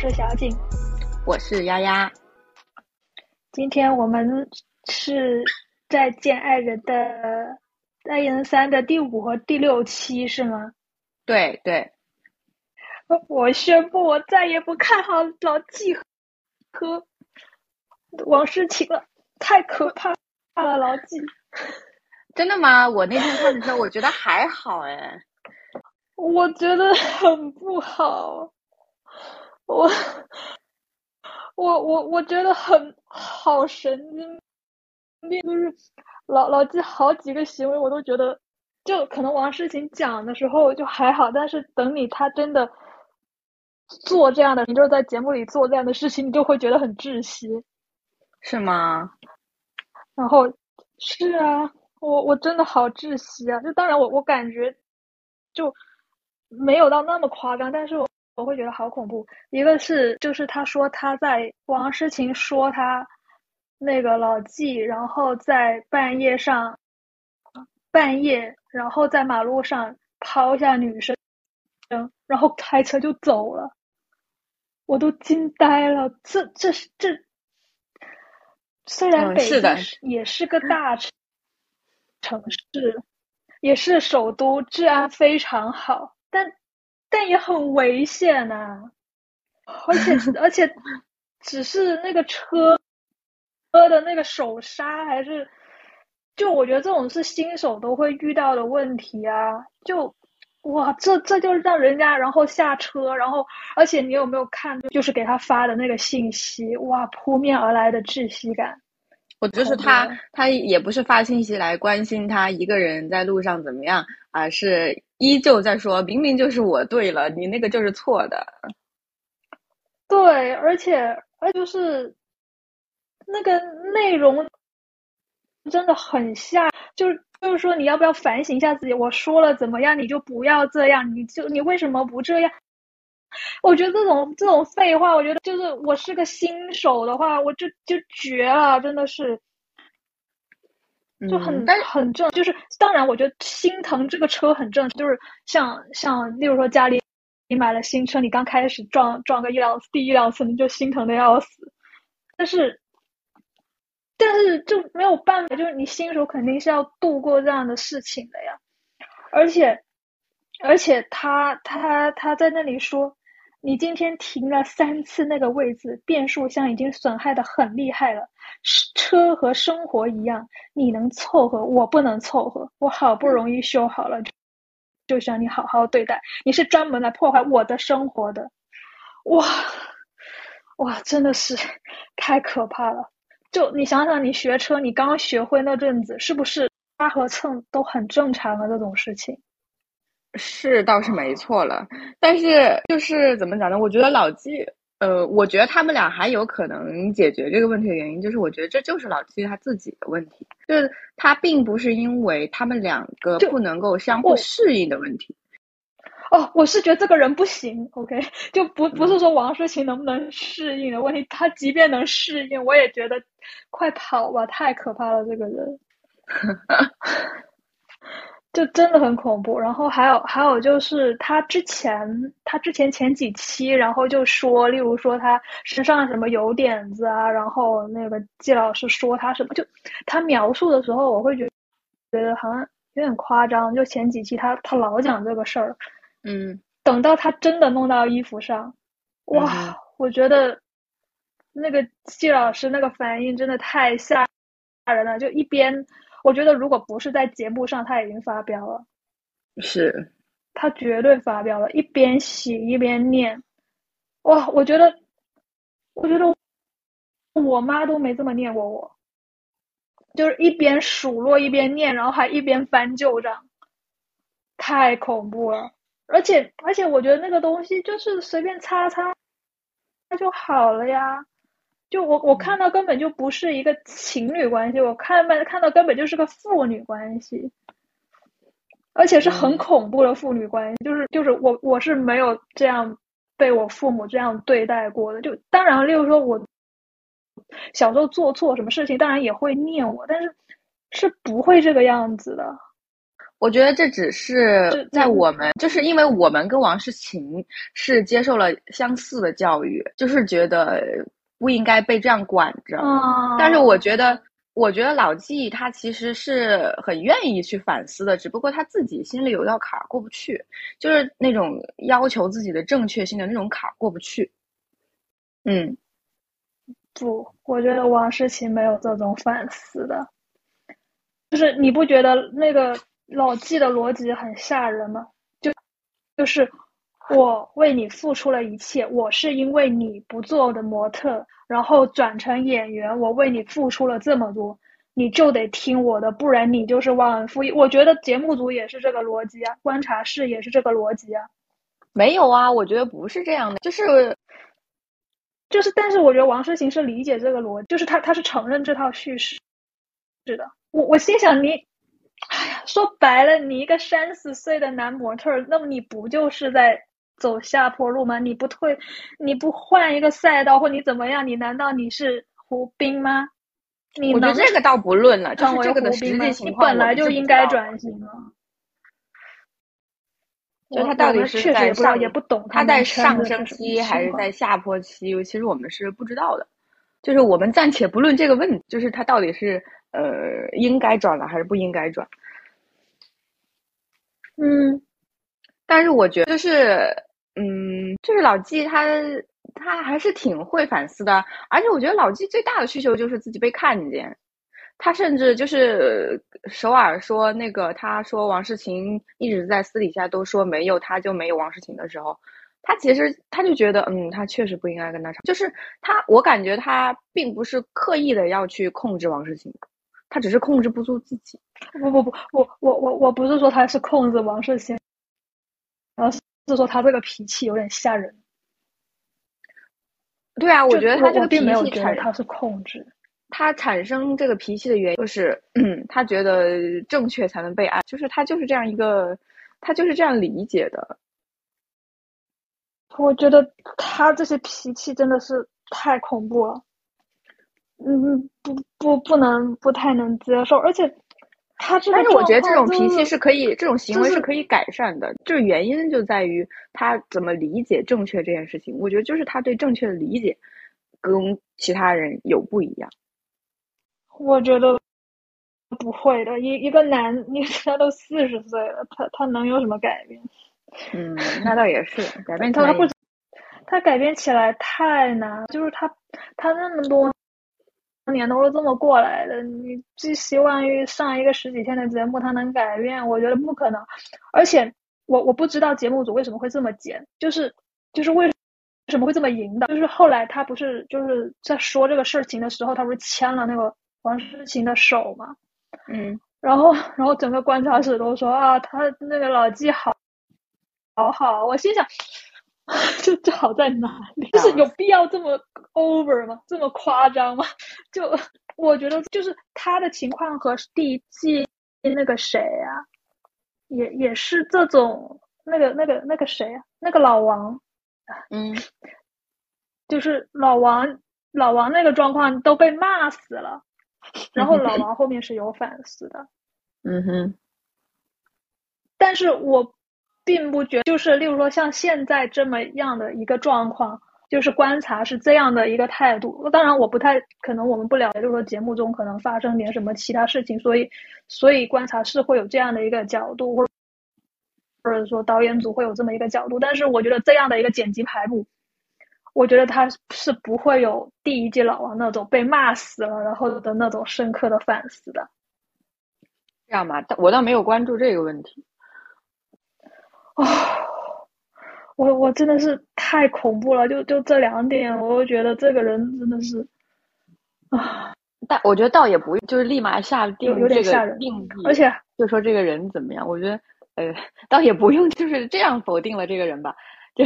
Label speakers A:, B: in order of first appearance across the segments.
A: 是小景，
B: 我是丫丫。
A: 今天我们是在见爱人的《爱人三》的第五和第六期，是吗？
B: 对对。
A: 我宣布，我再也不看好老纪和王诗晴了，太可怕了，老纪。
B: 真的吗？我那天看的时候，我觉得还好哎。
A: 我觉得很不好，我我我我觉得很好神经病，就是老老纪好几个行为我都觉得，就可能王诗晴讲的时候就还好，但是等你他真的做这样的，你就是在节目里做这样的事情，你就会觉得很窒息，
B: 是吗？
A: 然后是啊。我我真的好窒息啊！就当然我我感觉就没有到那么夸张，但是我我会觉得好恐怖。一个是就是他说他在王诗晴说他那个老纪，然后在半夜上半夜，然后在马路上抛下女生，然后开车就走了，我都惊呆了。这这是这虽然北京也是个大城。城市也是首都，治安非常好，但但也很危险呐。而且 而且，只是那个车车的那个手刹，还是就我觉得这种是新手都会遇到的问题啊。就哇，这这就让人家然后下车，然后而且你有没有看，就是给他发的那个信息？哇，扑面而来的窒息感。
B: 我就是他，他也不是发信息来关心他一个人在路上怎么样而，是依旧在说，明明就是我对了，你那个就是错的。
A: 对，而且而就是那个内容真的很吓，就是就是说你要不要反省一下自己？我说了怎么样，你就不要这样，你就你为什么不这样？我觉得这种这种废话，我觉得就是我是个新手的话，我就就绝了，真的是，就很但是很正。就是当然，我觉得心疼这个车很正常，就是像像例如说家里你买了新车，你刚开始撞撞个一两次第一两次，你就心疼的要死。但是但是就没有办法，就是你新手肯定是要度过这样的事情的呀。而且而且他他他在那里说。你今天停了三次那个位置，变速箱已经损害的很厉害了。车和生活一样，你能凑合，我不能凑合。我好不容易修好了，就想你好好对待。你是专门来破坏我的生活的，哇哇，真的是太可怕了。就你想想，你学车，你刚学会那阵子，是不是拉和蹭都很正常的这种事情？
B: 是倒是没错了，但是就是怎么讲呢？我觉得老纪，呃，我觉得他们俩还有可能解决这个问题的原因，就是我觉得这就是老纪他自己的问题，就是他并不是因为他们两个不能够相互适应的问题。
A: 哦，我是觉得这个人不行，OK，就不不是说王诗晴能不能适应的问题，他即便能适应，我也觉得快跑吧，太可怕了，这个人。就真的很恐怖，然后还有还有就是他之前他之前前几期，然后就说，例如说他身上什么有点子啊，然后那个季老师说他什么，就他描述的时候，我会觉觉得好像有点夸张。就前几期他他老讲这个事儿，
B: 嗯，
A: 等到他真的弄到衣服上，哇，我觉得那个季老师那个反应真的太吓人了，就一边。我觉得，如果不是在节目上，他已经发飙了。
B: 是，
A: 他绝对发飙了，一边洗一边念。哇，我觉得，我觉得我妈都没这么念过我，就是一边数落一边念，然后还一边翻旧账，太恐怖了。而且，而且，我觉得那个东西就是随便擦擦，那就好了呀。就我我看到根本就不是一个情侣关系，我看到看到根本就是个父女关系，而且是很恐怖的父女关系，就是就是我我是没有这样被我父母这样对待过的。就当然，例如说我小时候做错什么事情，当然也会念我，但是是不会这个样子的。
B: 我觉得这只是在我们，就是因为我们跟王诗晴是接受了相似的教育，就是觉得不应该被这样管着。但是我觉得，我觉得老纪他其实是很愿意去反思的，只不过他自己心里有道坎儿过不去，就是那种要求自己的正确性的那种坎儿过不去。嗯，
A: 不，我觉得王诗琪没有这种反思的，就是你不觉得那个？老纪的逻辑很吓人吗？就就是我为你付出了一切，我是因为你不做我的模特，然后转成演员，我为你付出了这么多，你就得听我的，不然你就是忘恩负义。我觉得节目组也是这个逻辑啊，观察室也是这个逻辑啊。
B: 没有啊，我觉得不是这样的，就是
A: 就是，但是我觉得王诗晴是理解这个逻辑，就是他他是承认这套叙事，是的。我我心想你。哎呀，说白了，你一个三十岁的男模特，那么你不就是在走下坡路吗？你不退，你不换一个赛道，或你怎么样？你难道你是胡兵吗？你
B: 我觉得这个倒不论了，就是这个的实际情况，你
A: 本来就应该转型啊。
B: 就他到底是在上，
A: 也不懂
B: 他在上升期还是在下坡期？其实我们是不知道的。就是我们暂且不论这个问题，就是他到底是。呃，应该转了还是不应该转？
A: 嗯，
B: 但是我觉得就是，嗯，就是老纪他他还是挺会反思的，而且我觉得老纪最大的需求就是自己被看见。他甚至就是首尔说那个，他说王诗琴一直在私底下都说没有他就没有王诗琴的时候，他其实他就觉得，嗯，他确实不应该跟他吵，就是他，我感觉他并不是刻意的要去控制王诗琴。他只是控制不住自己。
A: 不不不，我我我我不是说他是控制王世贤，而是说他这个脾气有点吓人。
B: 对啊，我觉得他这个脾气
A: 产他是控制。
B: 他产生这个脾气的原因就是，嗯，他觉得正确才能被爱，就是他就是这样一个，他就是这样理解的。
A: 我觉得他这些脾气真的是太恐怖了。嗯，不不不能不太能接受，而且他这个，
B: 但是我觉得这种脾气是可以，这种行为是可以改善的。就是原因就在于他怎么理解正确这件事情。我觉得就是他对正确的理解跟其他人有不一样。
A: 我觉得不会的，一一个男，你他都四十岁了，他他能有什么改变？
B: 嗯，那倒也是，改变
A: 他不，他改变起来太难，就是他他那么多。年都是这么过来的，你寄希望于上一个十几天的节目，他能改变？我觉得不可能。而且我我不知道节目组为什么会这么剪，就是就是为什么会这么引导？就是后来他不是就是在说这个事情的时候，他不是牵了那个王诗晴的手嘛？
B: 嗯，
A: 然后然后整个观察室都说啊，他那个老纪好好好，我心想。就就好在哪里？就是有必要这么 over 吗？这么夸张吗？就我觉得，就是他的情况和第一季那个谁啊，也也是这种那个那个那个谁啊，那个老王，
B: 嗯，
A: 就是老王老王那个状况都被骂死了，然后老 王后面是有反思的，
B: 嗯哼，
A: 但是我。并不觉，就是例如说像现在这么样的一个状况，就是观察是这样的一个态度。当然，我不太可能，我们不了解，就是说节目中可能发生点什么其他事情，所以所以观察是会有这样的一个角度，或者或者说导演组会有这么一个角度。但是我觉得这样的一个剪辑排布，我觉得他是不会有第一季老王那种被骂死了然后的那种深刻的反思的。
B: 这样吧，我倒没有关注这个问题。
A: 啊，我我真的是太恐怖了，就就这两点，我就觉得这个人真的是啊。
B: 但我觉得倒也不用，就是立马下定这个定义，
A: 而且
B: 就说这个人怎么样，我觉得呃，倒也不用就是这样否定了这个人吧。就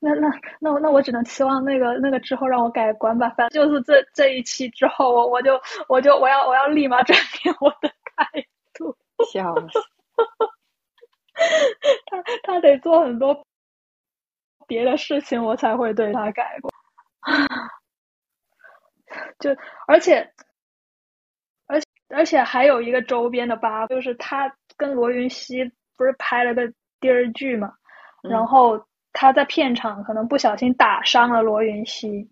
A: 那那那我那我只能期望那个那个之后让我改观吧。反正就是这这一期之后，我我就我就我要我要立马转变我的态度。
B: 笑死。
A: 他他得做很多别的事情，我才会对他改过。就而且而且而且还有一个周边的八卦，就是他跟罗云熙不是拍了个电视剧嘛，然后他在片场可能不小心打伤了罗云熙，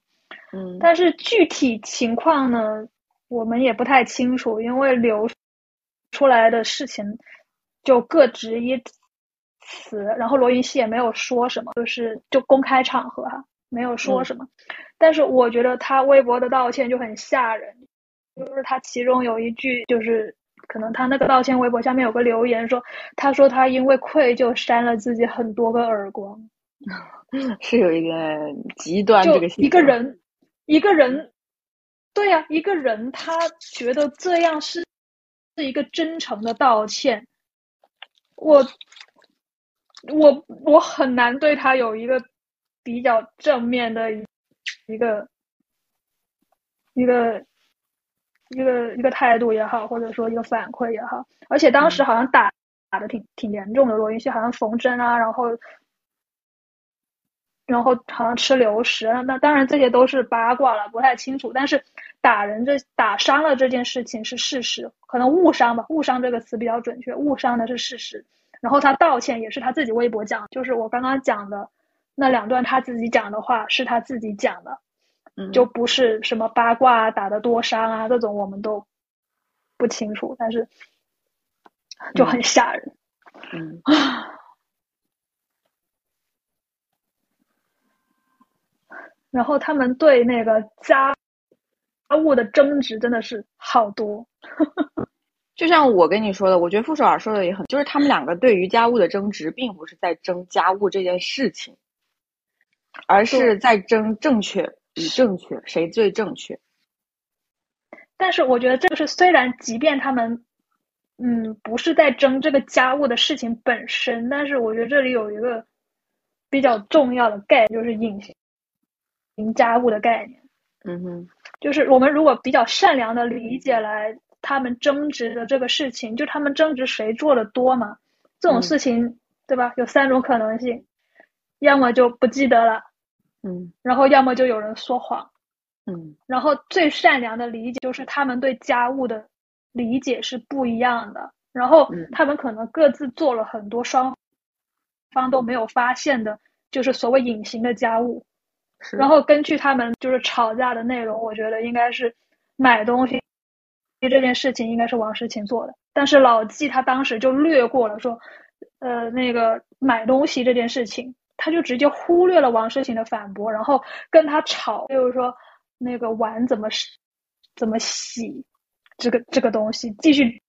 B: 嗯，
A: 但是具体情况呢，我们也不太清楚，因为流出来的事情就各执一词，然后罗云熙也没有说什么，就是就公开场合哈，没有说什么，但是我觉得他微博的道歉就很吓人。就是他其中有一句，就是可能他那个道歉微博下面有个留言说，他说他因为愧疚扇了自己很多个耳光，
B: 是有一点极端。这个
A: 一个人，一个人，对呀，一个人他觉得这样是是一个真诚的道歉，我我我很难对他有一个比较正面的一个一个。一个一个态度也好，或者说一个反馈也好，而且当时好像打打的挺挺严重的，罗云熙好像缝针啊，然后然后好像吃流食，那当然这些都是八卦了，不太清楚。但是打人这打伤了这件事情是事实，可能误伤吧，误伤这个词比较准确，误伤的是事实。然后他道歉也是他自己微博讲，就是我刚刚讲的那两段他自己讲的话是他自己讲的。就不是什么八卦啊打的多伤啊，这种我们都不清楚，但是就很吓人。
B: 嗯
A: 然后他们对那个家家务的争执真的是好多。
B: 就像我跟你说的，我觉得傅首尔说的也很，就是他们两个对于家务的争执，并不是在争家务这件事情，而是在争正确。与正确，谁最正确？
A: 但是我觉得这个是，虽然即便他们，嗯，不是在争这个家务的事情本身，但是我觉得这里有一个比较重要的概念，就是隐形家务的概念。
B: 嗯哼，
A: 就是我们如果比较善良的理解来，他们争执的这个事情，就他们争执谁做的多嘛？这种事情，对吧？有三种可能性，要么就不记得了。
B: 嗯，
A: 然后要么就有人说谎，
B: 嗯，
A: 然后最善良的理解就是他们对家务的理解是不一样的，然后他们可能各自做了很多双方都没有发现的，就是所谓隐形的家务，然后根据他们就是吵架的内容，我觉得应该是买东西这件事情应该是王诗晴做的，但是老纪他当时就略过了说，呃，那个买东西这件事情。他就直接忽略了王诗晴的反驳，然后跟他吵，就是说那个碗怎么怎么洗，这个这个东西继续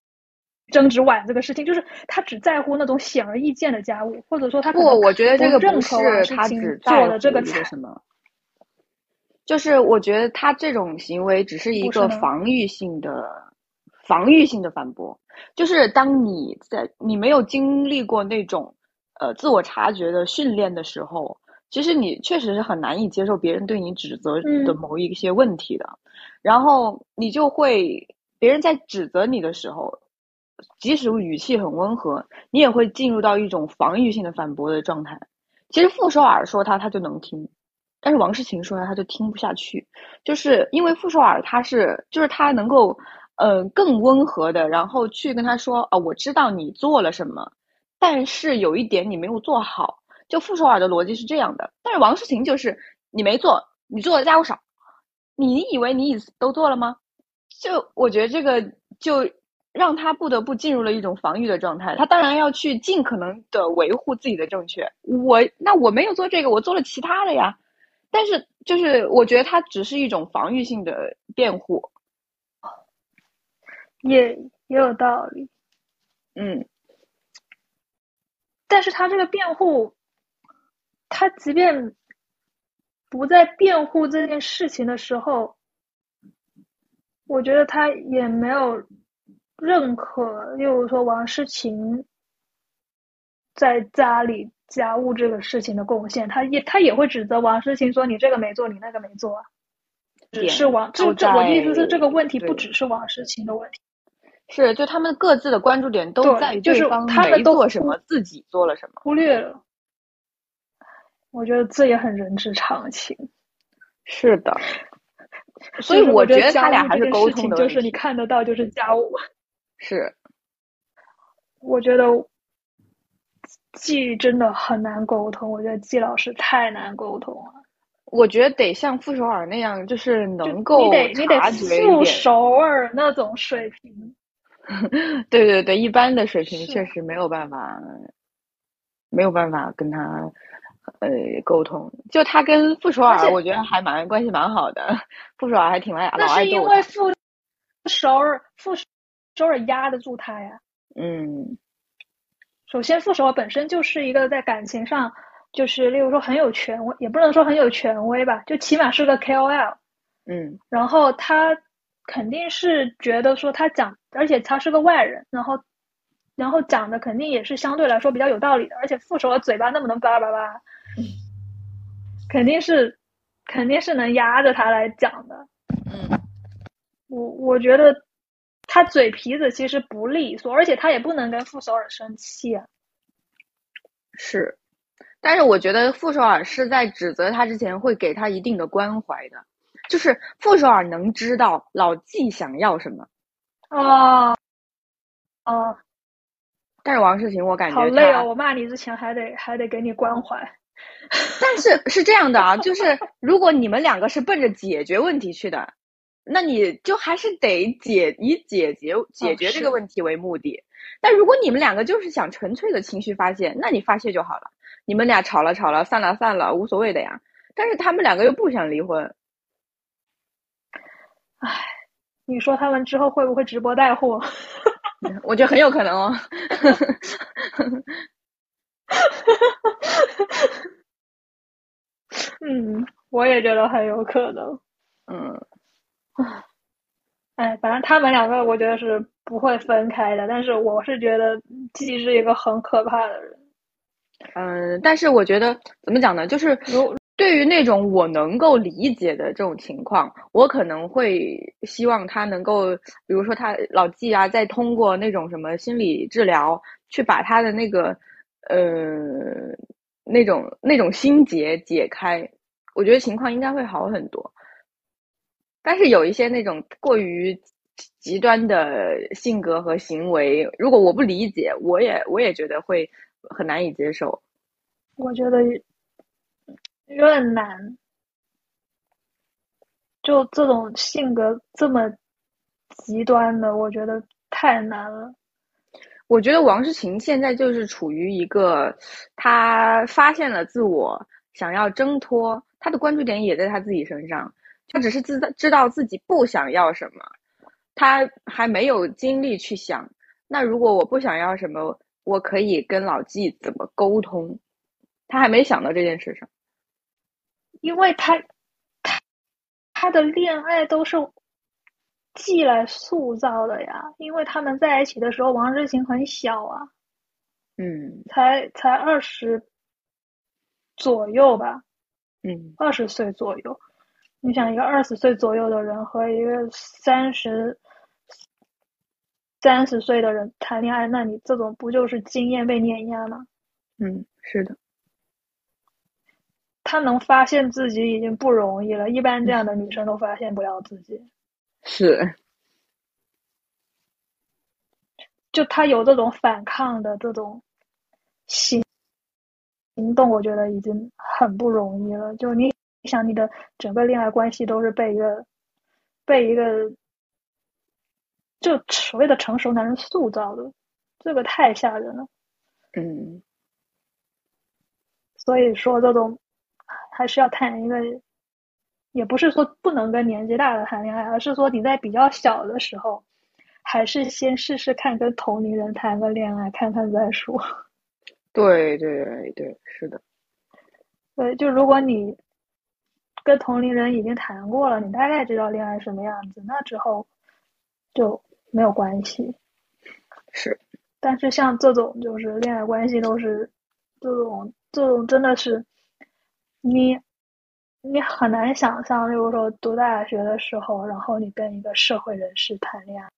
A: 争执碗这个事情，就是他只在乎那种显而易见的家务，或者说他
B: 不，我觉得这个不是
A: 他
B: 只
A: 做的这个
B: 什么，就是我觉得他这种行为只是一个防御性的防御性的反驳，就是当你在你没有经历过那种。呃，自我察觉的训练的时候，其实你确实是很难以接受别人对你指责的某一些问题的，然后你就会，别人在指责你的时候，即使语气很温和，你也会进入到一种防御性的反驳的状态。其实傅首尔说他他就能听，但是王诗晴说他他就听不下去，就是因为傅首尔他是就是他能够，呃，更温和的，然后去跟他说啊，我知道你做了什么。但是有一点你没有做好，就傅首尔的逻辑是这样的。但是王诗晴就是你没做，你做的家务少，你以为你都做了吗？就我觉得这个就让他不得不进入了一种防御的状态。他当然要去尽可能的维护自己的正确。我那我没有做这个，我做了其他的呀。但是就是我觉得他只是一种防御性的辩护，
A: 也也有道理。
B: 嗯。
A: 但是他这个辩护，他即便不在辩护这件事情的时候，我觉得他也没有认可，例如说王诗晴在家里家务这个事情的贡献，他也他也会指责王诗晴说你这个没做，你那个没做，只是王这这我的意思是这个问题不只是王诗晴的问题。
B: 是，就他们各自的关注点都在于
A: 对
B: 方
A: 没
B: 做什么，自己做了什么，
A: 忽略了。我觉得这也很人之常情。
B: 是的，所以
A: 我
B: 觉得他俩还是沟通的
A: 就是你看得到就是家务。
B: 是，
A: 我觉得季真的很难沟通，我觉得季老师太难沟通了。
B: 我觉得得像傅首尔那样，就是能够
A: 你得你得傅首尔那种水平。
B: 对对对，一般的水平确实没有办法，没有办法跟他呃沟通。就他跟傅首尔，我觉得还蛮关系蛮好的。傅首尔还挺爱老爱
A: 那是因为傅首尔傅首尔压得住他呀。
B: 嗯。
A: 首先，傅首尔本身就是一个在感情上。就是，例如说很有权威，也不能说很有权威吧，就起码是个 KOL。
B: 嗯，
A: 然后他肯定是觉得说他讲，而且他是个外人，然后然后讲的肯定也是相对来说比较有道理的，而且副手的嘴巴那么能叭叭叭，肯定是肯定是能压着他来讲的。
B: 嗯，
A: 我我觉得他嘴皮子其实不利索，而且他也不能跟傅首尔生气啊。
B: 是。但是我觉得傅首尔是在指责他之前会给他一定的关怀的，就是傅首尔能知道老纪想要什么。
A: 哦，哦。
B: 但是王世勤，我感觉
A: 好累哦！我骂你之前还得还得给你关怀。
B: 但是是这样的啊，就是如果你们两个是奔着解决问题去的，那你就还是得解以解决解决这个问题为目的。但如果你们两个就是想纯粹的情绪发泄，那你发泄就好了。你们俩吵了吵了，散了散了，无所谓的呀。但是他们两个又不想离婚，
A: 唉，你说他们之后会不会直播带货？
B: 我觉得很有可能哦。
A: 嗯，我也觉得很有可能。
B: 嗯，
A: 哎，反正他们两个，我觉得是不会分开的。但是我是觉得季是一个很可怕的人。
B: 嗯，但是我觉得怎么讲呢？就是如对于那种我能够理解的这种情况，我可能会希望他能够，比如说他老纪啊，再通过那种什么心理治疗，去把他的那个呃那种那种心结解开，我觉得情况应该会好很多。但是有一些那种过于极端的性格和行为，如果我不理解，我也我也觉得会。很难以接受，
A: 我觉得有点难。就这种性格这么极端的，我觉得太难了。
B: 我觉得王诗晴现在就是处于一个，她发现了自我，想要挣脱，他的关注点也在他自己身上。他只是知道知道自己不想要什么，他还没有精力去想。那如果我不想要什么？我可以跟老纪怎么沟通？他还没想到这件事上，
A: 因为他他他的恋爱都是季来塑造的呀。因为他们在一起的时候，王诗晴很小啊，
B: 嗯，
A: 才才二十左右吧，
B: 嗯，
A: 二十岁左右。你想，一个二十岁左右的人和一个三十。三十岁的人谈恋爱，那你这种不就是经验被碾压吗？
B: 嗯，是的。
A: 他能发现自己已经不容易了，一般这样的女生都发现不了自己。
B: 是。
A: 就他有这种反抗的这种行行动，我觉得已经很不容易了。就你想，你的整个恋爱关系都是被一个被一个。就所谓的成熟男人塑造的，这个太吓人了。
B: 嗯，
A: 所以说这种还是要谈一个，也不是说不能跟年纪大的谈恋爱，而是说你在比较小的时候，还是先试试看跟同龄人谈个恋爱，看看再说。
B: 对对对，是的。
A: 对，就如果你跟同龄人已经谈过了，你大概知道恋爱什么样子，那之后就。没有关系，
B: 是，
A: 但是像这种就是恋爱关系都是这种这种真的是你你很难想象，例如说读大学的时候，然后你跟一个社会人士谈恋爱，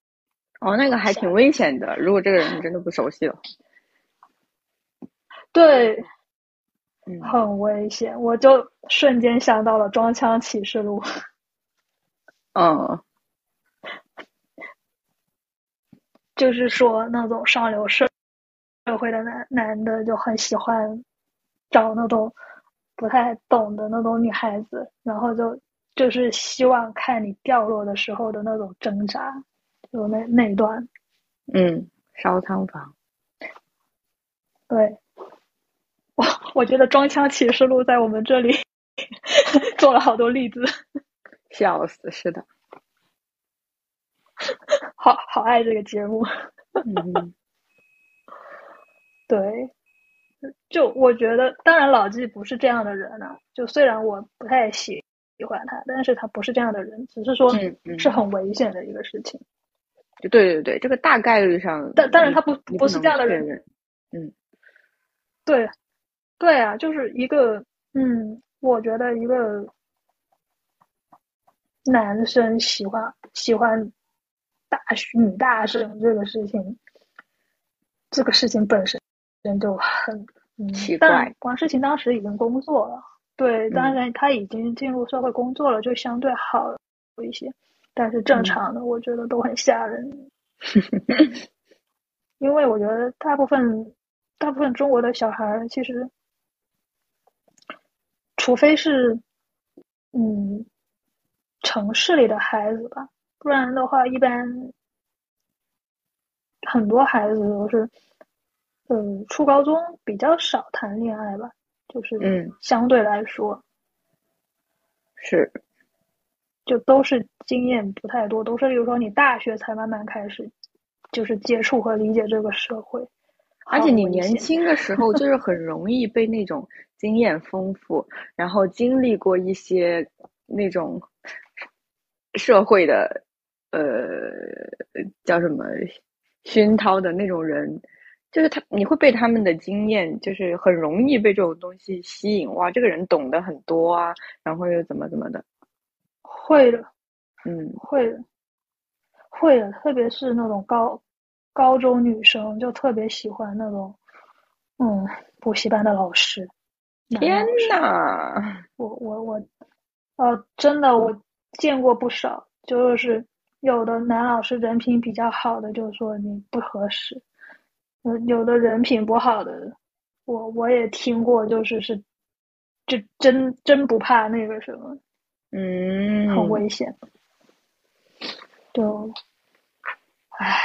B: 哦，那个还挺危险的。如果这个人你真的不熟悉了，
A: 对，很危险。我就瞬间想到了《装腔启示录》。
B: 嗯，
A: 就是说那种上流社社会的男男的就很喜欢找那种不太懂的那种女孩子，然后就就是希望看你掉落的时候的那种挣扎，就那那一段。
B: 嗯，烧仓房。
A: 对，我我觉得《装腔启示录》在我们这里 做了好多例子，
B: 笑死，是的，
A: 好好爱这个节目。
B: 嗯，
A: 对，就我觉得，当然老纪不是这样的人啊。就虽然我不太喜喜欢他，但是他不是这样的人，只是说是很危险的一个事情。
B: 对对对，这个大概率上，
A: 但但是他不不是这样的人。
B: 嗯
A: 对，对啊，就是一个，嗯，我觉得一个男生喜欢喜欢大女大生这个事情，这个事情本身人就很嗯
B: 奇
A: 但
B: 怪
A: 王诗晴当时已经工作了，对，当
B: 嗯。
A: 然他已经进入社会工作了，就相对好一些，但是
B: 嗯。
A: 正常的，我觉得都很吓人。因为我觉得大部分大部分中国的小孩儿其实，除非是嗯城市里的孩子吧，不然的话，一般很多孩子都是嗯初高中比较少谈恋爱吧，就是
B: 嗯
A: 相对来说。
B: 是，
A: 就都是经验不太多，都是比如说你大学才慢慢开始就是接触和理解这个社会，
B: 而且你年轻的时候就是很容易被那种经验丰富，然后经历过一些那种社会的呃叫什么熏陶的那种人，就是他你会被他们的经验，就是很容易被这种东西吸引。哇，这个人懂得很多啊，然后又怎么怎么的，
A: 会的。
B: 嗯
A: 会的，会的，特别是那种高高中女生，就特别喜欢那种，嗯，补习班的老师。男
B: 天呐，
A: 我我我，呃，真的我见过不少，就是有的男老师人品比较好的，就说你不合适，呃，有的人品不好的，我我也听过，就是是，就真真不怕那个什么，
B: 嗯，
A: 很危。险。就，唉，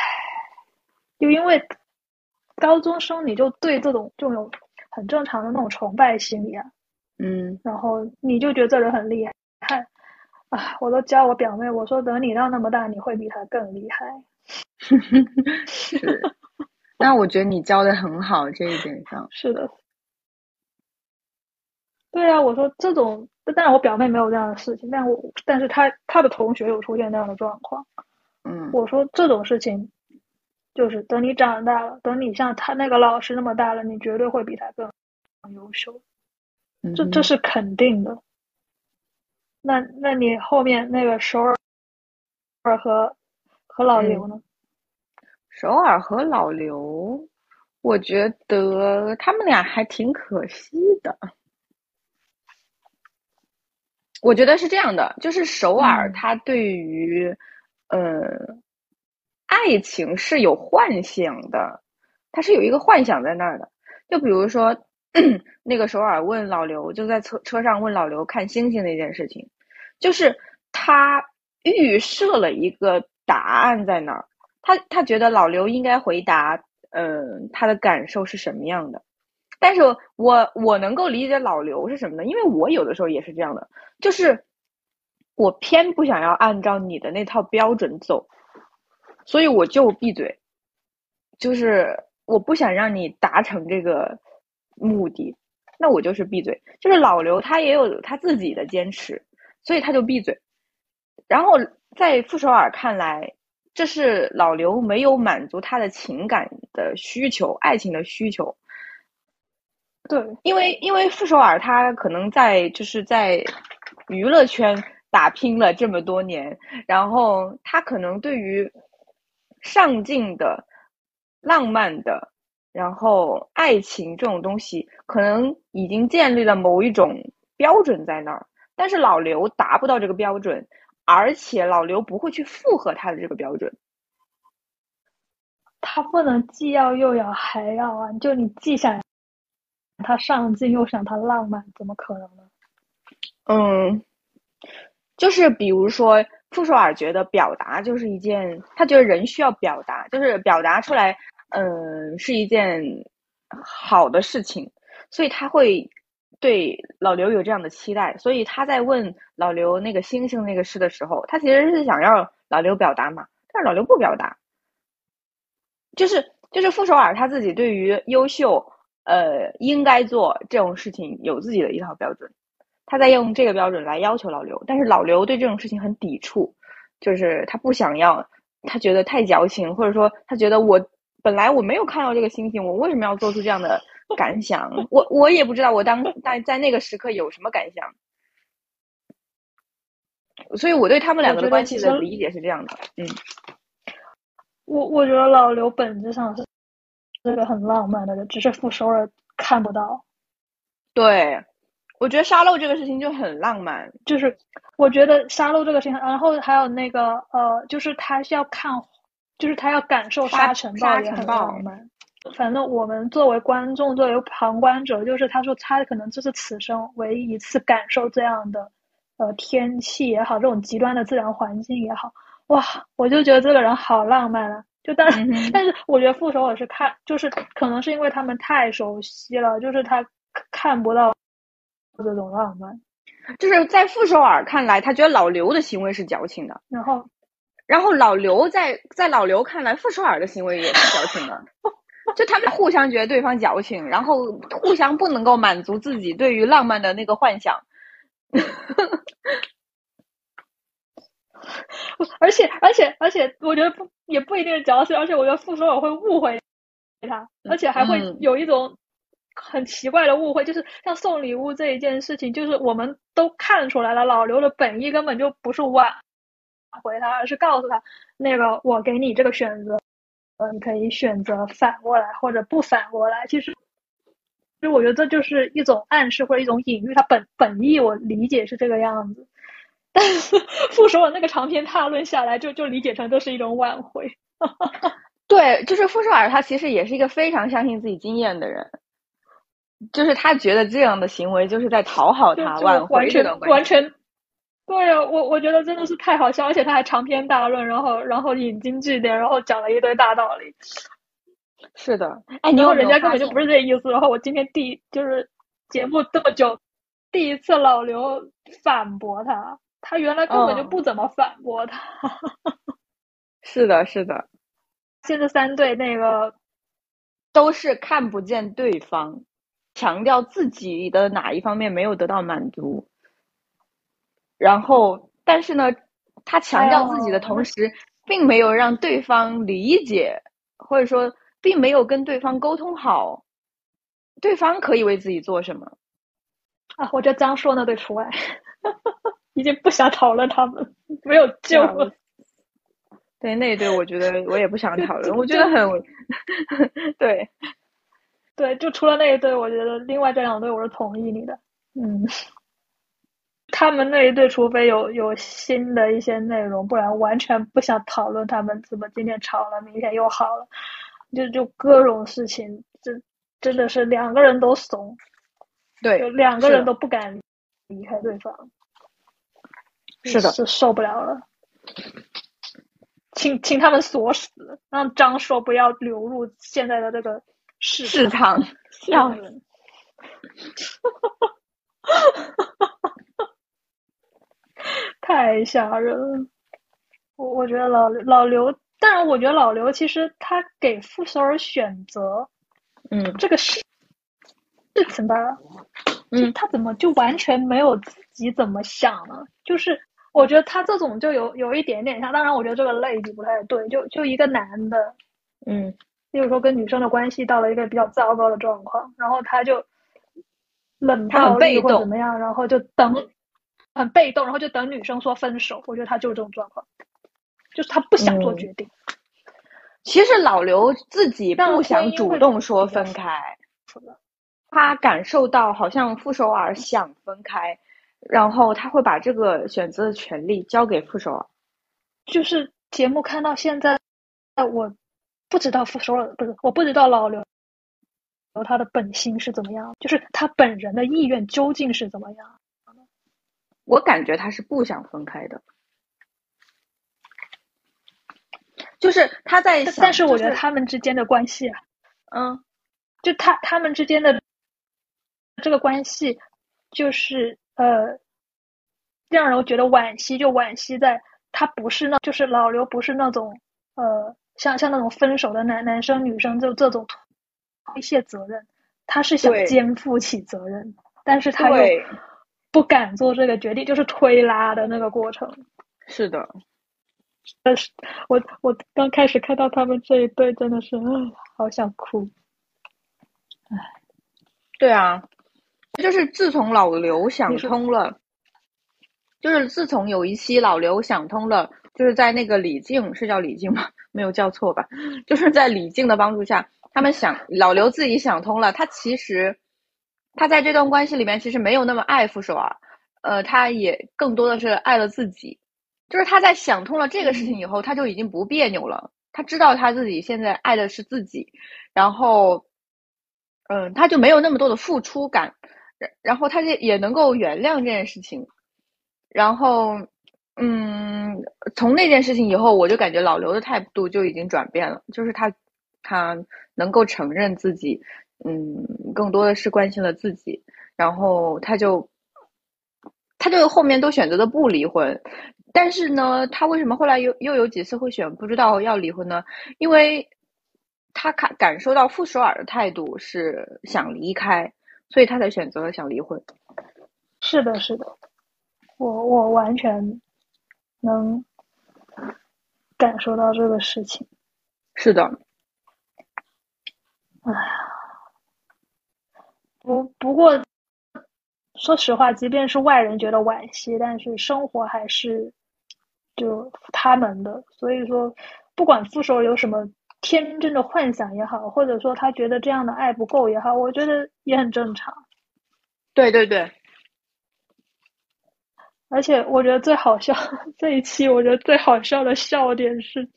A: 就因为高中生你就对这种就有很正常的那种崇拜心理啊，
B: 嗯
A: 然后你就觉得这人很厉害啊！我都教我表妹，我说等你到那么大，你会比他更厉害。
B: 是。那我觉得你教的很好，这一点上，
A: 是的，对啊，我说这种，但是我表妹没有这样的事情，但我但是她她的同学有出现这样的状况。
B: 嗯
A: 我说这种事情，就是等你长大了，等你像他那个老师那么大了，你绝对会比他更优秀，这这是肯定的。那那你后面那个首尔和和老刘呢？
B: 首尔和老刘，我觉得他们俩还挺可惜的。我觉得是这样的，就是首尔
A: 嗯
B: 他对于、呃爱情是有幻想的，他是有一个幻想在那儿的。就比如说 那个首尔问老刘，就在车车上问老刘看星星那件事情，就是他预设了一个答案在那儿。他他觉得老刘应该回答，嗯、他的感受是什么样的。但是我我能够理解老刘是什么呢？因为我有的时候也是这样的，就是我偏不想要按照你的那套标准走，所以我就闭嘴，就是我不想让你达成这个目的，那我就是闭嘴。就是老刘他也有他自己的坚持，所以他就闭嘴。然后在傅首尔看来，这是老刘没有满足他的情感的需求、爱情的需求。
A: 对，
B: 因为因为傅首尔他可能在就是在娱乐圈打拼了这么多年，然后他可能对于上进的、浪漫的，然后爱情这种东西，可能已经建立了某一种标准在那儿。但是老刘达不到这个标准，而且老刘不会去附和他的这个标准。
A: 他不能既要又要还要啊！就你既想他上进，又想他浪漫，怎么可能呢？
B: 嗯，就是比如说，傅首尔觉得表达就是一件，他觉得人需要表达，就是表达出来，嗯，是一件好的事情，所以他会对老刘有这样的期待。所以他在问老刘那个星星那个事的时候，他其实是想要老刘表达嘛，但是老刘不表达。就是就是傅首尔他自己对于优秀，呃，应该做这种事情有自己的一套标准，他在用这个标准来要求老刘，但是老刘对这种事情很抵触，就是他不想要，他觉得太矫情，或者说他觉得我本来我没有看到这个星星，我为什么要做出这样的感想？我我也不知道我当在在那个时刻有什么感想，所以我对他们两个的关系的理解是这样的，嗯。
A: 我我觉得老刘本质上是是个很浪漫的人，只是傅首尔看不到。
B: 对，我觉得沙漏这个事情就很浪漫，
A: 就是我觉得沙漏这个事情，然后还有那个呃，就是他需要看，就是他要感受沙尘暴也很浪漫。反正我们作为观众，作为旁观者，就是他说他可能这是此生唯一一次感受这样的呃天气也好，这种极端的自然环境也好。哇，我就觉得这个人好浪漫啊！就但 但是，我觉得副手也是看，就是可能是因为他们太熟悉了，就是他看不到这种浪漫。
B: 就是在傅首尔看来，他觉得老刘的行为是矫情的。
A: 然后，
B: 然后老刘在在老刘看来，傅首尔的行为也是矫情的。就他们互相觉得对方矫情，然后互相不能够满足自己对于浪漫的那个幻想。
A: 而且而且而且，我觉得不也不一定是矫情，而且我觉得傅首尔会误会他，而且还会有一种很奇怪的误会，就是像送礼物这一件事情，就是我们都看出来了，老刘的本意根本就不是挽回他，而是告诉他那个我给你这个选择，呃，你可以选择反过来或者不反过来。其实，其实我觉得这就是一种暗示或者一种隐喻，他本本意我理解是这个样子。但是傅首尔那个长篇大论下来，就就理解成这是一种挽回。
B: 对，就是傅首尔，他其实也是一个非常相信自己经验的人，就是他觉得这样的行为就是在讨好他，挽回
A: 这段关系。完全，对呀，我我觉得真的是太好笑，而且他还长篇大论，然后然后引经据典，然后讲了一堆大道理。
B: 是的，
A: 哎，你后人家根本就不是这意思。然后我今天第就是节目这么久，第一次老刘反驳他。他原来根本就不怎么反驳他，
B: 是的，是的。
A: 现在三队那个
B: 都是看不见对方，强调自己的哪一方面没有得到满足，然后但是呢，他强调自己的同时，并没有让对方理解，或者说并没有跟对方沟通好，对方可以为自己做什么
A: 啊？我觉得张硕那对除外。已经不想讨论他们，没有救了。
B: 对那一对，我觉得我也不想 讨论，我觉得很 对，
A: 对，就除了那一对，我觉得另外这两对我是同意你的。嗯，他们那一对，除非有有新的一些内容，不然完全不想讨论他们怎么今天吵了，明天又好了，就就各种事情，真真的是两个人都怂，
B: 对，
A: 两个人都不敢离开对方。
B: 是的，
A: 是受不了了，请请他们锁死，让张硕不要流入现在的这个市
B: 市场，
A: 吓人，太吓人了。我我觉得老老刘，但是我觉得老刘其实他给傅首尔选择，
B: 嗯，
A: 这个事事情吧，嗯，他怎么就完全没有自己怎么想呢？就是。我觉得他这种就有有一点点像，当然我觉得这个类比不太对，就就一个男的，
B: 嗯，
A: 比如说跟女生的关系到了一个比较糟糕的状况，然后他就冷暴力或怎么样，然后就等很被动，然后就等女生说分手。我觉得他就是这种状况，就是他不想做决定。
B: 其实老刘自己不想主动说分开，他感受到好像傅首尔想分开。然后他会把这个选择的权利交给傅首尔。
A: 就是节目看到现在，我不知道傅首尔不是，我不知道老刘他的本心是怎么样，就是他本人的意愿究竟是怎么样。
B: 我感觉他是不想分开的，就是他在想，
A: 但是我觉得他们之间的关系啊，
B: 嗯，
A: 就他他们之间的这个关系，就是呃，让人觉得惋惜，就惋惜在他不是那，就是老刘不是那种呃，像像那种分手的男男生女生就这种推卸责任，他是想肩负起责任，但是他又不敢做这个决定，就是推拉的那个过程。
B: 是的，
A: 但是我我刚开始看到他们这一对，真的是，唉，好想哭。
B: 唉对啊，就是自从老刘想通了，就是自从有一期老刘想通了，就是在那个李静是叫李静吗？没有叫错吧？就是在李静的帮助下，他们想老刘自己想通了，他其实他在这段关系里面其实没有那么爱傅首尔，呃，他也更多的是爱了自己。就是他在想通了这个事情以后，他就已经不别扭了。他知道他自己现在爱的是自己，然后，嗯，他就没有那么多的付出感，然然后他也也能够原谅这件事情，然后，嗯，从那件事情以后，我就感觉老刘的态度就已经转变了，就是他他能够承认自己，嗯，更多的是关心了自己，然后他就他就后面都选择的不离婚，但是呢，他为什么后来又又有几次会选不知道要离婚呢？因为他感感受到傅首尔的态度是想离开，所以他才选择了想离婚。
A: 是的，是的，我我完全能感受到这个事情。
B: 是的，哎呀
A: 不不过，说实话，即便是外人觉得惋惜，但是生活还是就他们的。所以说，不管傅首尔有什么天真的幻想也好，或者说他觉得这样的爱不够也好，我觉得也很正常。
B: 对对对，
A: 而且我觉得最好笑这一期，我觉得最好笑的笑点是，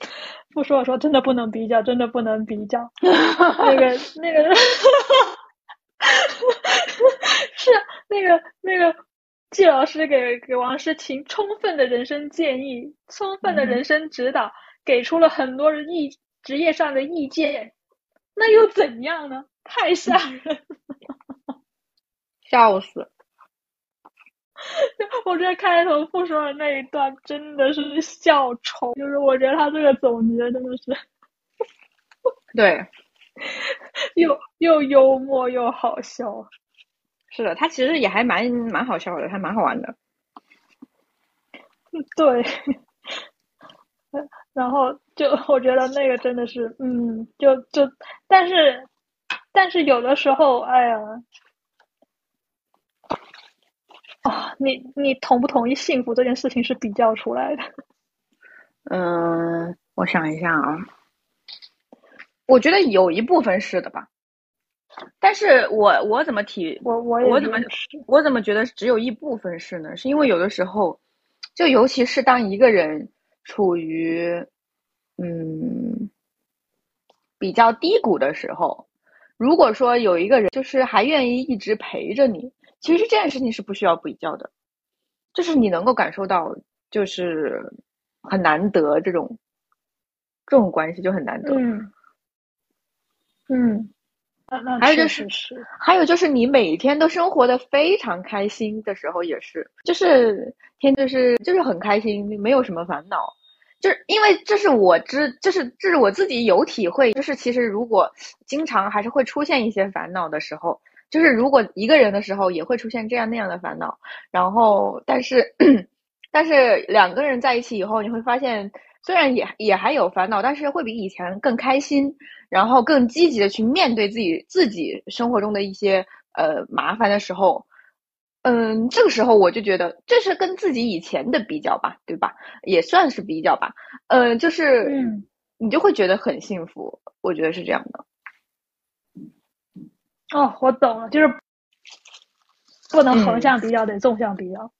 A: 不说我说真的不能比较，真的不能比较。那个那个是那个那个季老师给给王诗晴充分的人生建议，充分的人生指导，给出了很多意职业上的意见，那又怎样呢？太吓人！
B: 笑死。
A: 我觉得开头傅首尔那一段真的是笑抽，就是我觉得他这个总结真的是
B: 对，
A: 又又幽默又好笑。
B: 是的，他其实也还蛮蛮好笑的，还蛮好玩的。
A: 对，然后就我觉得那个真的是，嗯，就就，但是但是有的时候，哎呀，啊，你你同不同意幸福这件事情是比较出来的。
B: 嗯，我想一下啊，我觉得有一部分是的吧，但是我我怎么体
A: 我我也
B: 我怎么我怎么觉得只有一部分是呢？是因为有的时候，就尤其是当一个人处于嗯比较低谷的时候，如果说有一个人就是还愿意一直陪着你，其实这件事情是不需要比较的，就是你能够感受到，就是很难得这种这种关系就很难得。
A: 嗯嗯，
B: 还有就是，还有就是你每天都生活的非常开心的时候，也是，就是天就是就是很开心，没有什么烦恼。就是因为这是我知，就是这是我自己有体会，就是其实如果经常还是会出现一些烦恼的时候，就是如果一个人的时候也会出现这样那样的烦恼，然后但是 但是两个人在一起以后，你会发现虽然也也还有烦恼，但是会比以前更开心，然后更积极的去面对自己自己生活中的一些呃麻烦的时候，嗯，这个时候我就觉得这是跟自己以前的比较吧，对吧？也算是比较吧，嗯，就是
A: 嗯
B: 你就会觉得很幸福，我觉得是这样的。
A: 哦，我懂了，就是不能横
B: 嗯
A: 向比较，得纵向比较。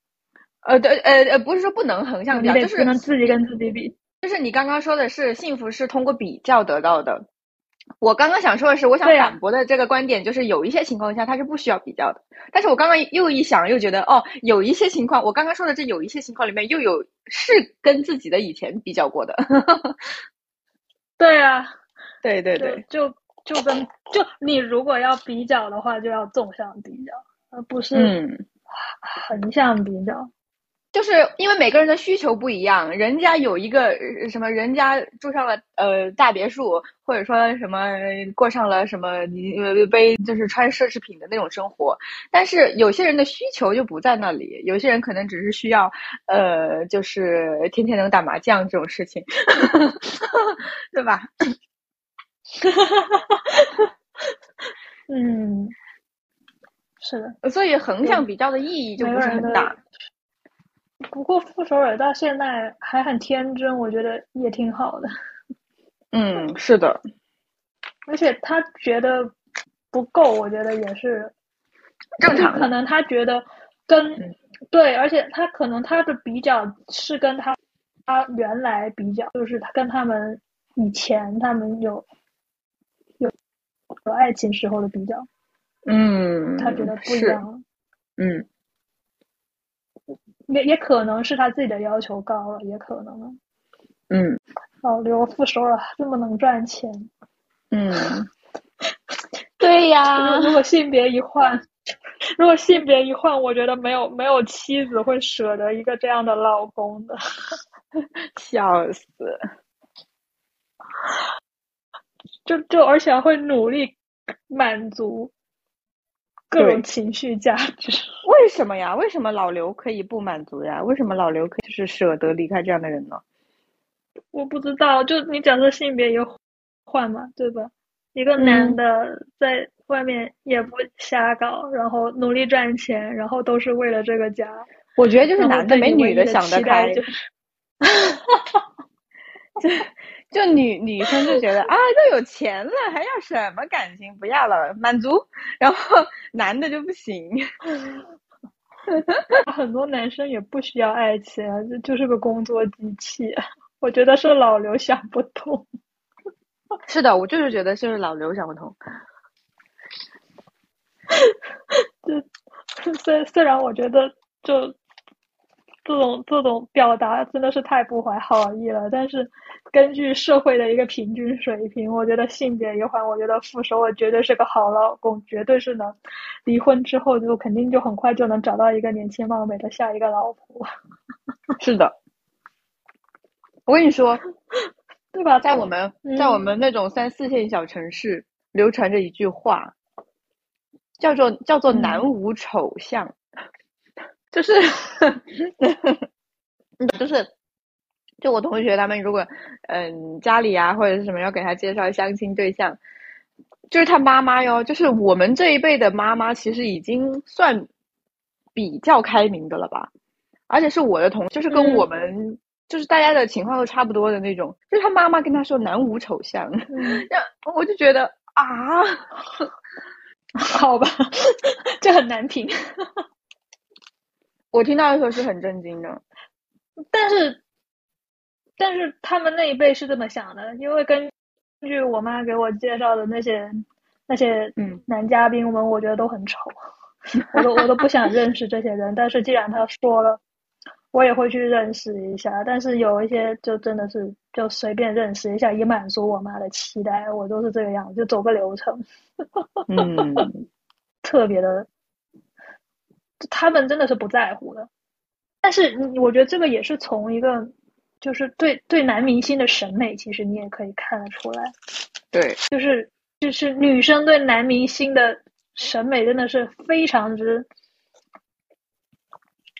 B: 呃，对，呃呃，不是说不能横向比较，就是
A: 不能自己跟自己比。
B: 就是你刚刚说的是幸福是通过比较得到的。我刚刚想说的是，我想反驳的这个观点，就是有一些情况下它是不需要比较的。但是我刚刚又一想，又觉得哦，有一些情况，我刚刚说的这有一些情况里面又有是跟自己的以前比较过的。
A: 对啊，
B: 对对对，
A: 就就跟就你如果要比较的话，就要纵向比较，而不是横向比较。
B: 就是因为每个人的需求不一样，人家有一个什么，人家住上了呃大别墅，或者说什么过上了什么你背就是穿奢侈品的那种生活，但是有些人的需求就不在那里，有些人可能只是需要呃就是天天能打麻将这种事情，对吧？
A: 嗯，是的，
B: 所以横向比较的意义就不是很大。
A: 不过傅首尔到现在还很天真，我觉得也挺好的。
B: 嗯，是的。
A: 而且他觉得不够，我觉得也是
B: 正常。
A: 可能他觉得跟对，而且他可能他的比较是跟他他原来比较，就是他跟他们以前他们有有有爱情时候的比较。
B: 嗯，
A: 他觉得不一样。
B: 嗯。
A: 也也可能是他自己的要求高了，也可能。
B: 嗯，
A: 老刘副手了，这么能赚钱。
B: 嗯，对呀。
A: 如果性别一换，如果性别一换，我觉得没有没有妻子会舍得一个这样的老公的。
B: 笑死。
A: 就就而且会努力满足。各种情绪价值，
B: 为什么呀？为什么老刘可以不满足呀？为什么老刘可以就是舍得离开这样的人呢？
A: 我不知道，就你假设性别有换嘛，对吧？一个男的在外面也不瞎搞，然后努力赚钱，然后都是为了这个家。
B: 我觉得就是男的没女的想得开。就 就女女生就觉得啊，都有钱了，还要什么感情？不要了，满足。然后男的就不行。
A: 很多男生也不需要爱情，就就是个工作机器。我觉得是老刘想不通。
B: 是的，我就是觉得就是老刘想不通。
A: 就虽虽然我觉得就。这种这种表达真的是太不怀好意了，但是根据社会的一个平均水平，我觉得性别一换，我觉得傅首尔绝对是个好老公，绝对是能离婚之后就肯定就很快就能找到一个年轻貌美的下一个老婆。
B: 是的，我跟你说，
A: 对吧？
B: 在我们在我们那种三四线小城市，流传着一句话，叫做叫做男无丑相。就是，就是，就我同学他们如果，嗯，家里啊或者是什么要给他介绍相亲对象，就是他妈妈哟，就是我们这一辈的妈妈，其实已经算比较开明的了吧？而且是我的同，就是跟我们就是大家的情况都差不多的那种，就是他妈妈跟他说男无丑相，那我就觉得啊，
A: 好吧，这很难评。
B: 我听到的时候是很震惊的，
A: 但是，但是他们那一辈是这么想的，因为根据我妈给我介绍的那些那些
B: 嗯
A: 男嘉宾们，我觉得都很丑，我都我都不想认识这些人。但是既然他说了，我也会去认识一下。但是有一些就真的是就随便认识一下，以满足我妈的期待，我都是这个样子，就走个流程，
B: 嗯，
A: 特别的。他们真的是不在乎的，但是我觉得这个也是从一个，就是对对男明星的审美，其实你也可以看得出来。
B: 对，
A: 就是就是女生对男明星的审美真的是非常之，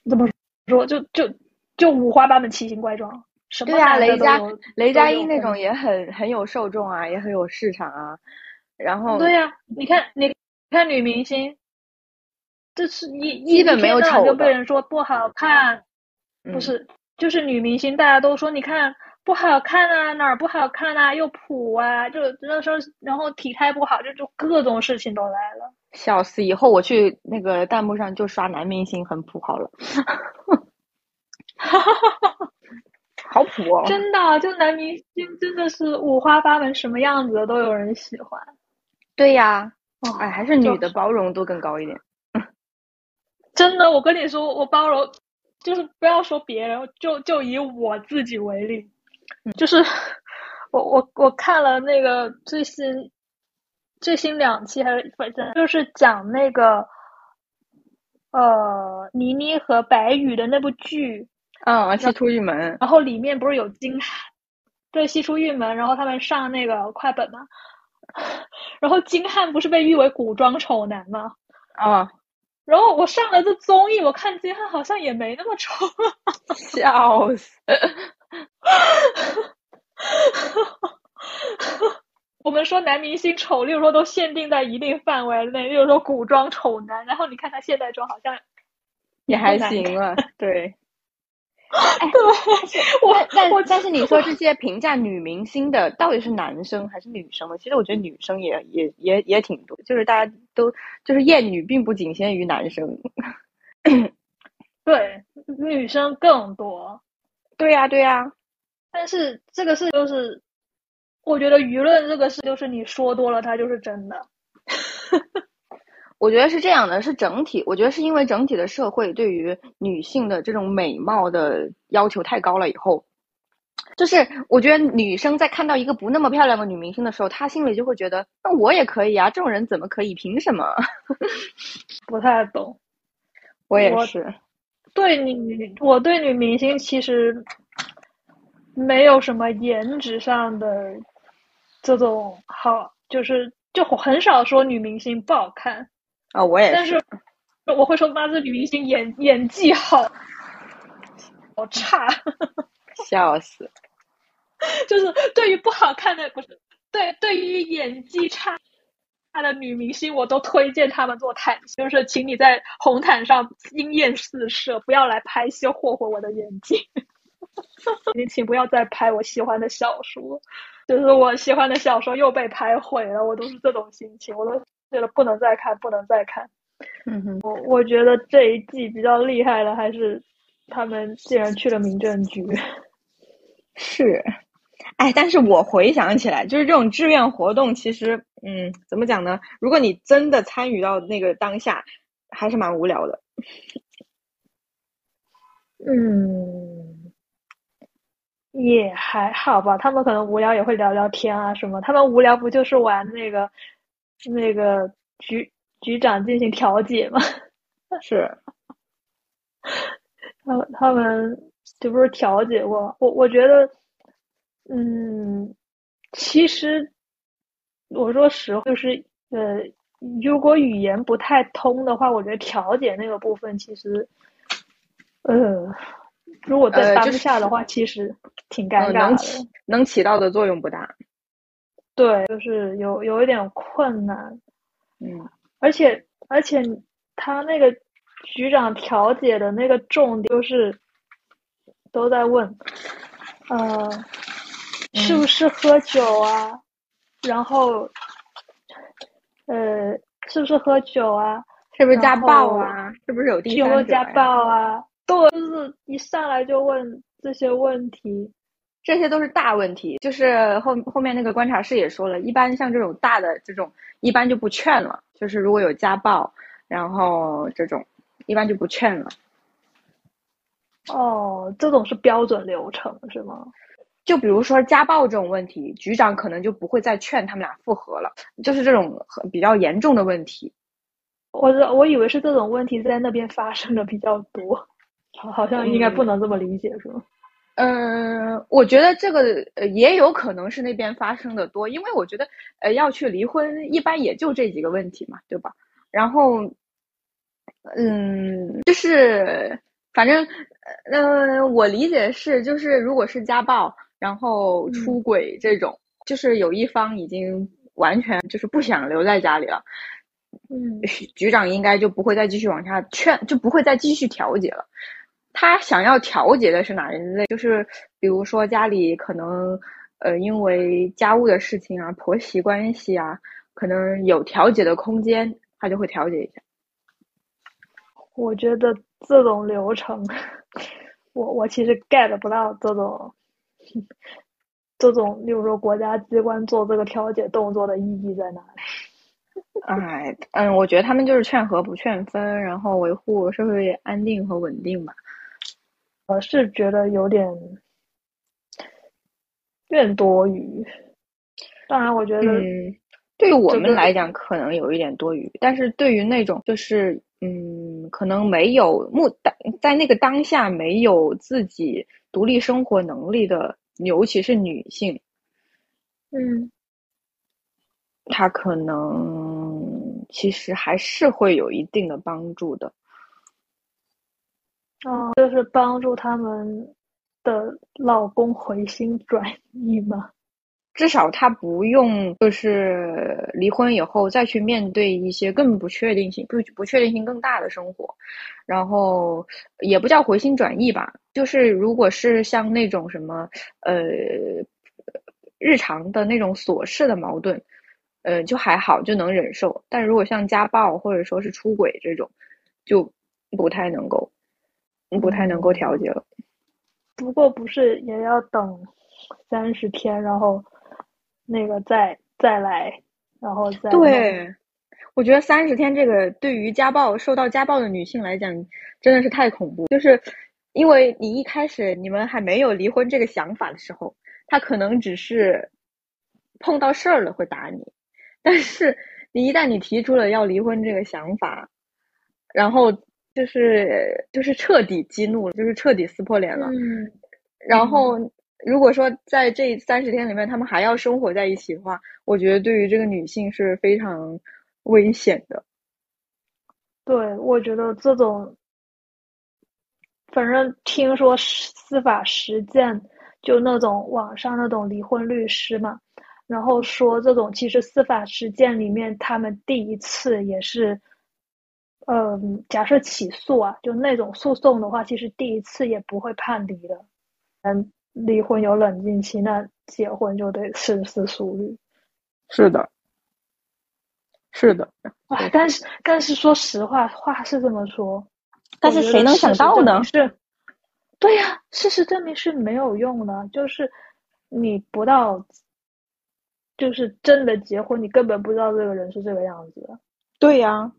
A: 怎么说？就就就五花八门、奇形怪状。
B: 什么对啊，雷佳雷佳音那种也很很有受众啊，也很有市场啊。然后
A: 对呀，你看你看女明星。这是一
B: 基本没有丑
A: 就被人说不好看，不是，就是女明星，大家都说你看不好看啊，哪儿不好看啊，又普啊，就那时候，然后体态不好，就就各种事情都来了。
B: 笑死！以后我去那个弹幕上就刷男明星很普好了。好普哦！
A: 真的，就男明星真的是五花八门，什么样子的都有人喜欢。
B: 对呀，
A: 哦，
B: 哎，还是女的包容度更高一点。
A: 真的，我跟你说，我包容，就是不要说别人，就就以我自己为例，就是我我我看了那个最新最新两期，还是反正就是讲那个呃倪妮和白宇的那部剧，
B: 嗯，西出玉门，
A: 然后里面不是有金瀚，对，西出玉门，然后他们上那个快本嘛，然后金瀚不是被誉为古装丑男吗？
B: 啊。
A: 然后我上了这综艺，我看金瀚好像也没那么丑，
B: 笑死！
A: 我们说男明星丑，例如说都限定在一定范围内，例如说古装丑男，然后你看他现代装好像
B: 也还行了，对。
A: 哎，对，我
B: 但但是你说这些评价女明星的到底是男生还是女生呢？其实我觉得女生也也也也挺多，就是大家都就是厌女，并不仅限于男生。
A: 对，女生更多。
B: 对呀，对呀。
A: 但是这个事就是，我觉得舆论这个事就是你说多了，它就是真的。
B: 我觉得是这样的，是整体。我觉得是因为整体的社会对于女性的这种美貌的要求太高了，以后，就是我觉得女生在看到一个不那么漂亮的女明星的时候，她心里就会觉得，那我也可以啊，这种人怎么可以？凭什么？
A: 不太懂。
B: 我也是。
A: 对女，我对女明星其实没有什么颜值上的这种好，就是就很少说女明星不好看。
B: 啊，我也
A: 是。但是我会说，八字女明星演演技好，好差，
B: 笑死。
A: 就是对于不好看的，不是对对于演技差差的女明星，我都推荐他们做坦，就是请你在红毯上惊艳四射，不要来拍戏霍霍我的演技。你请不要再拍我喜欢的小说，就是我喜欢的小说又被拍毁了，我都是这种心情，我都。觉得不能再看，不能再看。
B: 嗯哼，
A: 我我觉得这一季比较厉害的还是他们竟然去了民政局。
B: 是，哎，但是我回想起来，就是这种志愿活动，其实，嗯，怎么讲呢？如果你真的参与到那个当下，还是蛮无聊的。
A: 嗯，也还好吧。他们可能无聊也会聊聊天啊什么。他们无聊不就是玩那个？那个局局长进行调解嘛？
B: 是，
A: 他他们这不是调解过。我我觉得，嗯，其实我说实话，就是呃，如果语言不太通的话，我觉得调解那个部分其实，呃，如果在当下的话，其实挺尴尬
B: 的，能起到的作用不大。
A: 对，就是有有一点困难，
B: 嗯，
A: 而且而且他那个局长调解的那个重点就是都在问，呃，是不是喝酒啊？然后，呃，是不是喝酒啊？
B: 是不是家暴啊？是不是有第
A: 有没有家暴啊？对，就是一上来就问这些问题。
B: 这些都是大问题，就是后后面那个观察室也说了，一般像这种大的这种，一般就不劝了。就是如果有家暴，然后这种，一般就不劝了。
A: 哦，这种是标准流程是吗？
B: 就比如说家暴这种问题，局长可能就不会再劝他们俩复合了。就是这种比较严重的问题，
A: 我我以为是这种问题在那边发生的比较多，好像应该不能这么理解，是吗？
B: 嗯，我觉得这个呃也有可能是那边发生的多，因为我觉得呃要去离婚，一般也就这几个问题嘛，对吧？然后，嗯，就是反正，呃，我理解是，就是如果是家暴，然后出轨这种，就是有一方已经完全就是不想留在家里了，
A: 嗯，
B: 局长应该就不会再继续往下劝，就不会再继续调解了。他想要调节的是哪一类？就是比如说家里可能，呃，因为家务的事情啊、婆媳关系啊，可能有调节的空间，他就会调节一下。
A: 我觉得这种流程，我我其实 get 不到这种这种，例如说国家机关做这个调解动作的意义在哪里？
B: 哎，嗯，我觉得他们就是劝和不劝分，然后维护社会安定和稳定吧。
A: 我是觉得有点有点多余。当然，我觉得
B: 嗯，对于我们来讲可能有一点多余，但是对于那种就是嗯，可能没有目当在那个当下没有自己独立生活能力的，尤其是女性，
A: 嗯，
B: 她可能其实还是会有一定的帮助的。
A: 哦，就是帮助他们的老公回心转意吗？
B: 至少她不用，就是离婚以后再去面对一些更不确定性、不不确定性更大的生活，然后也不叫回心转意吧，就是如果是像那种什么呃日常的那种琐事的矛盾，呃就还好，就能忍受。但如果像家暴或者说是出轨这种，就不太能够，不太能够调节了。
A: 不过不是也要等三十天，然后。那个再再来，然后再
B: 对，我觉得三十天这个对于家暴受到家暴的女性来讲，真的是太恐怖。就是因为你一开始你们还没有离婚这个想法的时候，他可能只是碰到事儿了会打你，但是你一旦你提出了要离婚这个想法，然后就是就是彻底激怒了，就是彻底撕破脸了，
A: 嗯，
B: 然后。如果说在这三十天里面，他们还要生活在一起的话，我觉得对于这个女性是非常危险的。
A: 对，我觉得这种，反正听说司法实践，就那种网上那种离婚律师嘛，然后说这种其实司法实践里面，他们第一次也是，嗯，假设起诉啊，就那种诉讼的话，其实第一次也不会判离的，嗯。离婚有冷静期，那结婚就得深思熟虑。
B: 是的，是的。
A: 啊，但是但是说实话，话是这么说，
B: 但是谁能想到呢？
A: 是，对呀，事实证明是没有用的。就是你不到，就是真的结婚，你根本不知道这个人是这个样子的。
B: 对呀，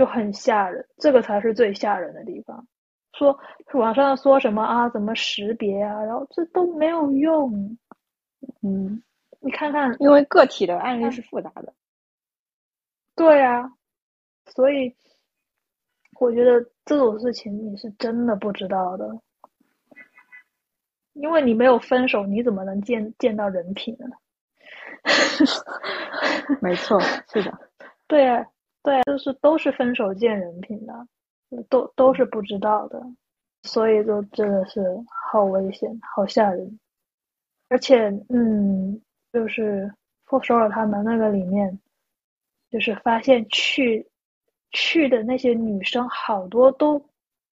A: 就很吓人，这个才是最吓人的地方。说网上说什么啊？怎么识别啊？然后这都没有用。嗯，你看看，
B: 因为个体的案例是复杂的。
A: 对啊，所以我觉得这种事情你是真的不知道的，因为你没有分手，你怎么能见见到人品呢？
B: 没错，是的。
A: 对啊，对啊，就是都是分手见人品的。都都是不知道的，所以就真的是好危险、好吓人。而且，嗯，就是傅首尔他们那个里面，就是发现去去的那些女生好多都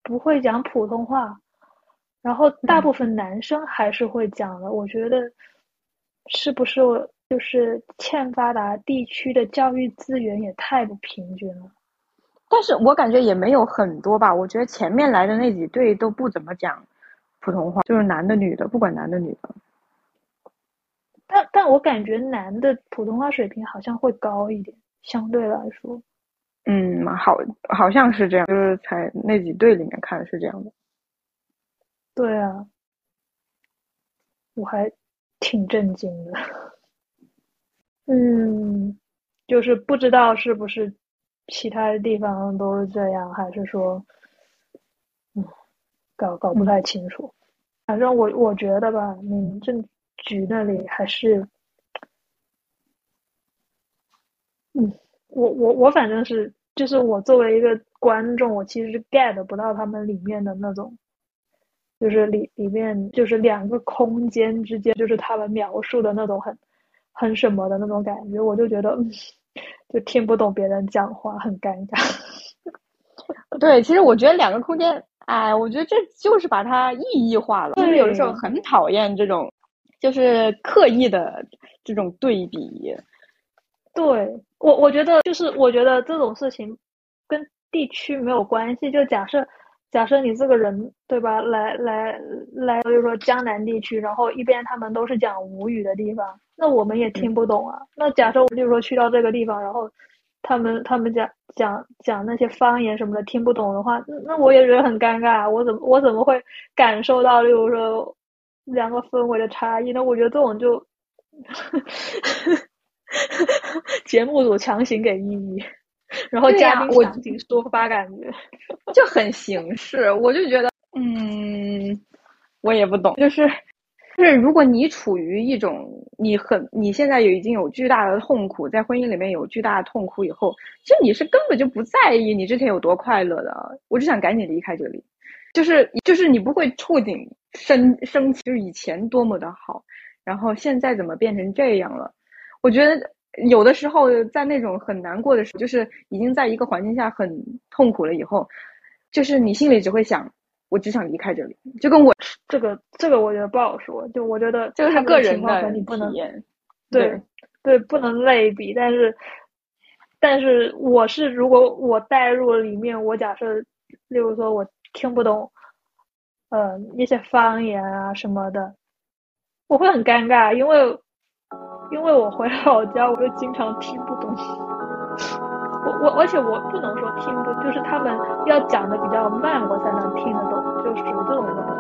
A: 不会讲普通话，然后大部分男生还是会讲的。我觉得是不是就是欠发达地区的教育资源也太不平均了？
B: 但是我感觉也没有很多吧，我觉得前面来的那几对都不怎么讲普通话，就是男的女的，不管男的女的。
A: 但但我感觉男的普通话水平好像会高一点，相对来说。
B: 嗯，好，好像是这样，就是才那几对里面看是这样的。
A: 对啊，我还挺震惊的。嗯，就是不知道是不是。其他的地方都是这样，还是说，嗯，搞搞不太清楚。反正我我觉得吧，民政局那里还是，嗯，我我我反正是，就是我作为一个观众，我其实 get 不到他们里面的那种，就是里里面就是两个空间之间，就是他们描述的那种很很什么的那种感觉，我就觉得。就听不懂别人讲话，很尴尬。
B: 对，其实我觉得两个空间，哎，我觉得这就是把它意义化了。就是有的时候很讨厌这种，就是刻意的这种对比。
A: 对我，我觉得就是我觉得这种事情跟地区没有关系。就假设假设你这个人对吧，来来来，比如说江南地区，然后一边他们都是讲吴语的地方，那我们也听不懂啊。那假设我比如说去到这个地方，然后他们他们讲讲讲那些方言什么的听不懂的话，那我也觉得很尴尬。我怎么我怎么会感受到，例如说两个氛围的差异呢？我觉得这种就 节目组强行给意义。然后嘉宾场景抒发感觉
B: 就很形式，我就觉得，嗯，我也不懂，就是，就是如果你处于一种你很你现在已经有巨大的痛苦，在婚姻里面有巨大的痛苦以后，其实你是根本就不在意你之前有多快乐的，我就想赶紧离开这里，就是就是你不会触景生生气，就是以前多么的好，然后现在怎么变成这样了？我觉得。有的时候，在那种很难过的时候，就是已经在一个环境下很痛苦了以后，就是你心里只会想，我只想离开这里。就跟我
A: 这个这个，我觉得不好说。就我觉得
B: 这个是个人的
A: 不
B: 能，
A: 对对，不能类比。但是，但是我是如果我带入里面，我假设，例如说我听不懂，呃，一些方言啊什么的，我会很尴尬，因为。因为我回老家，我就经常听不懂。我而且我不能说听不，就是他们要讲的比较慢，我才能听得懂，就属于这种的。